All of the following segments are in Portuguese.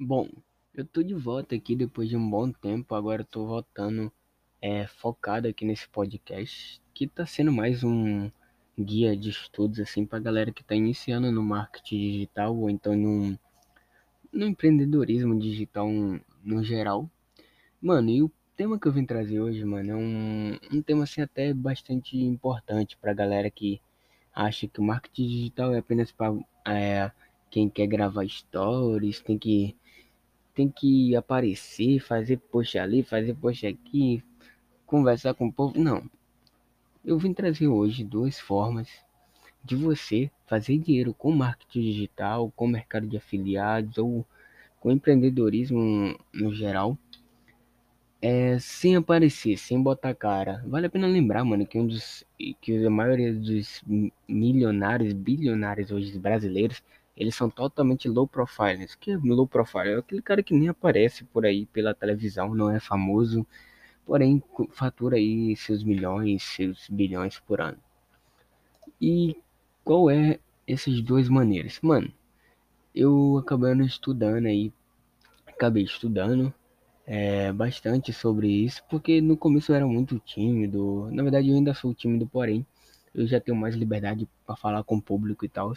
Bom, eu tô de volta aqui depois de um bom tempo. Agora eu tô voltando é, focado aqui nesse podcast, que tá sendo mais um guia de estudos assim pra galera que tá iniciando no marketing digital ou então no, no empreendedorismo digital no geral. Mano, e o tema que eu vim trazer hoje, mano, é um, um tema assim até bastante importante pra galera que acha que o marketing digital é apenas para é, quem quer gravar stories, tem que tem que aparecer, fazer post ali, fazer post aqui, conversar com o povo. Não. Eu vim trazer hoje duas formas de você fazer dinheiro com marketing digital, com mercado de afiliados ou com empreendedorismo no geral. É, sem aparecer, sem botar cara. Vale a pena lembrar, mano, que um dos que a maioria dos milionários, bilionários hoje brasileiros eles são totalmente low profile. O que é low profile? É aquele cara que nem aparece por aí pela televisão, não é famoso, porém fatura aí seus milhões, seus bilhões por ano. E qual é essas duas maneiras? Mano, eu acabando estudando aí, acabei estudando é, bastante sobre isso, porque no começo eu era muito tímido. Na verdade, eu ainda sou tímido, porém, eu já tenho mais liberdade para falar com o público e tal.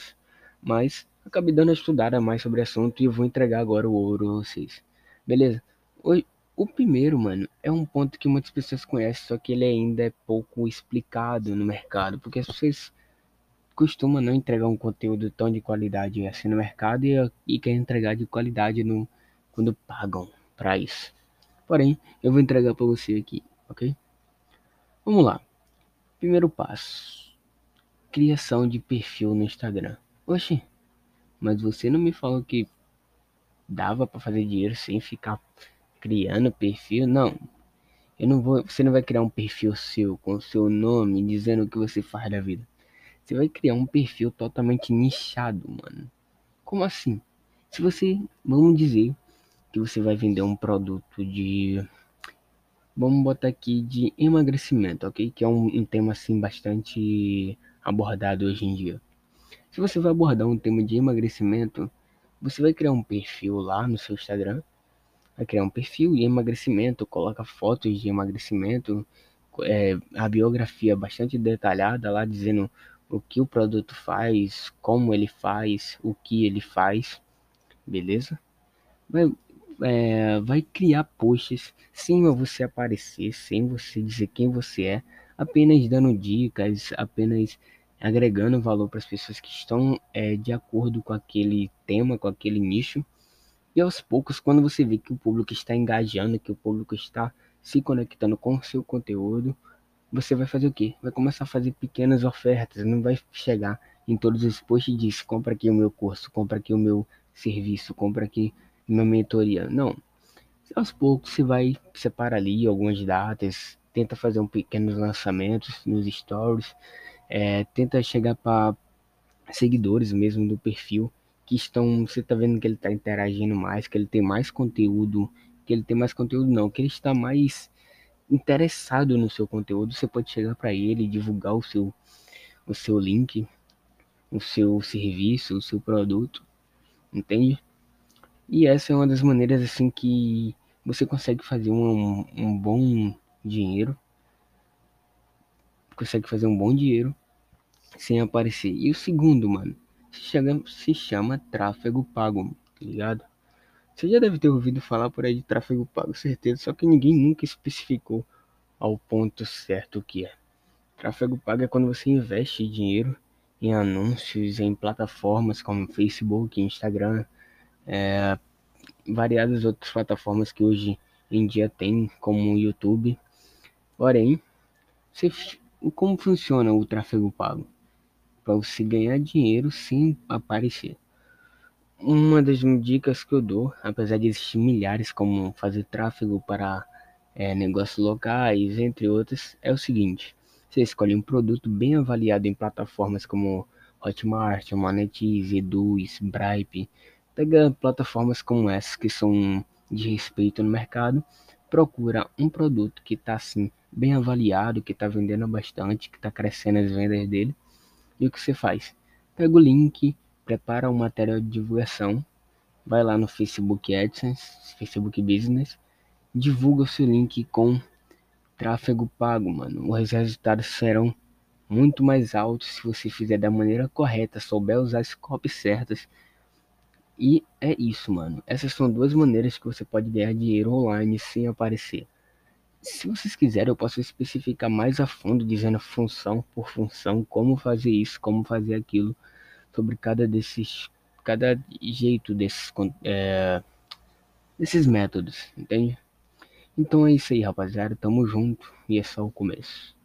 Mas acabei dando uma estudada mais sobre o assunto e vou entregar agora o ouro a vocês. Beleza? O, o primeiro, mano, é um ponto que muitas pessoas conhecem, só que ele ainda é pouco explicado no mercado, porque as pessoas costumam não entregar um conteúdo tão de qualidade assim no mercado e, e querem entregar de qualidade no, quando pagam para isso. Porém, eu vou entregar para você aqui, ok? Vamos lá. Primeiro passo: criação de perfil no Instagram. Oxe, mas você não me falou que dava para fazer dinheiro sem ficar criando perfil? Não. Eu não vou, você não vai criar um perfil seu com o seu nome dizendo o que você faz da vida. Você vai criar um perfil totalmente nichado, mano. Como assim? Se você, vamos dizer que você vai vender um produto de vamos botar aqui de emagrecimento, ok? Que é um, um tema assim bastante abordado hoje em dia. Se você vai abordar um tema de emagrecimento, você vai criar um perfil lá no seu Instagram, vai criar um perfil de emagrecimento, coloca fotos de emagrecimento, é, a biografia bastante detalhada lá dizendo o que o produto faz, como ele faz, o que ele faz, beleza? Vai, é, vai criar posts sem você aparecer, sem você dizer quem você é, apenas dando dicas, apenas agregando valor para as pessoas que estão é, de acordo com aquele tema, com aquele nicho. E aos poucos, quando você vê que o público está engajando, que o público está se conectando com o seu conteúdo, você vai fazer o quê? Vai começar a fazer pequenas ofertas, não vai chegar em todos os posts e diz, compra aqui o meu curso, compra aqui o meu serviço, compra aqui minha mentoria. Não. Aos poucos você vai separar ali algumas datas, tenta fazer um pequenos lançamentos nos stories, é, tenta chegar para seguidores mesmo do perfil que estão, você tá vendo que ele está interagindo mais, que ele tem mais conteúdo, que ele tem mais conteúdo não, que ele está mais interessado no seu conteúdo, você pode chegar para ele, divulgar o seu o seu link, o seu serviço, o seu produto, entende? E essa é uma das maneiras assim que você consegue fazer um, um bom dinheiro, consegue fazer um bom dinheiro sem aparecer. E o segundo, mano, se chama, se chama tráfego pago, tá ligado? Você já deve ter ouvido falar por aí de tráfego pago, certeza, só que ninguém nunca especificou ao ponto certo o que é. Tráfego pago é quando você investe dinheiro em anúncios em plataformas como Facebook, Instagram, é, variadas outras plataformas que hoje em dia tem, como o YouTube. Porém, você, como funciona o tráfego pago? Para você ganhar dinheiro sem aparecer. Uma das dicas que eu dou, apesar de existir milhares como fazer tráfego para é, negócios locais, entre outros, é o seguinte: você escolhe um produto bem avaliado em plataformas como Hotmart, Monetize, Eduz, Bripe. Pega plataformas como essas que são de respeito no mercado, procura um produto que está assim bem avaliado, que está vendendo bastante, que está crescendo as vendas dele e o que você faz? Pega o link, prepara um material de divulgação vai lá no Facebook AdSense, Facebook Business, divulga o seu link com tráfego pago, mano. Os resultados serão muito mais altos se você fizer da maneira correta, souber usar as copies certas. E é isso, mano. Essas são duas maneiras que você pode ganhar dinheiro online sem aparecer. Se vocês quiserem, eu posso especificar mais a fundo, dizendo função por função, como fazer isso, como fazer aquilo, sobre cada desses, cada jeito desses, é, desses métodos, entende? Então é isso aí, rapaziada. Tamo junto e é só o começo.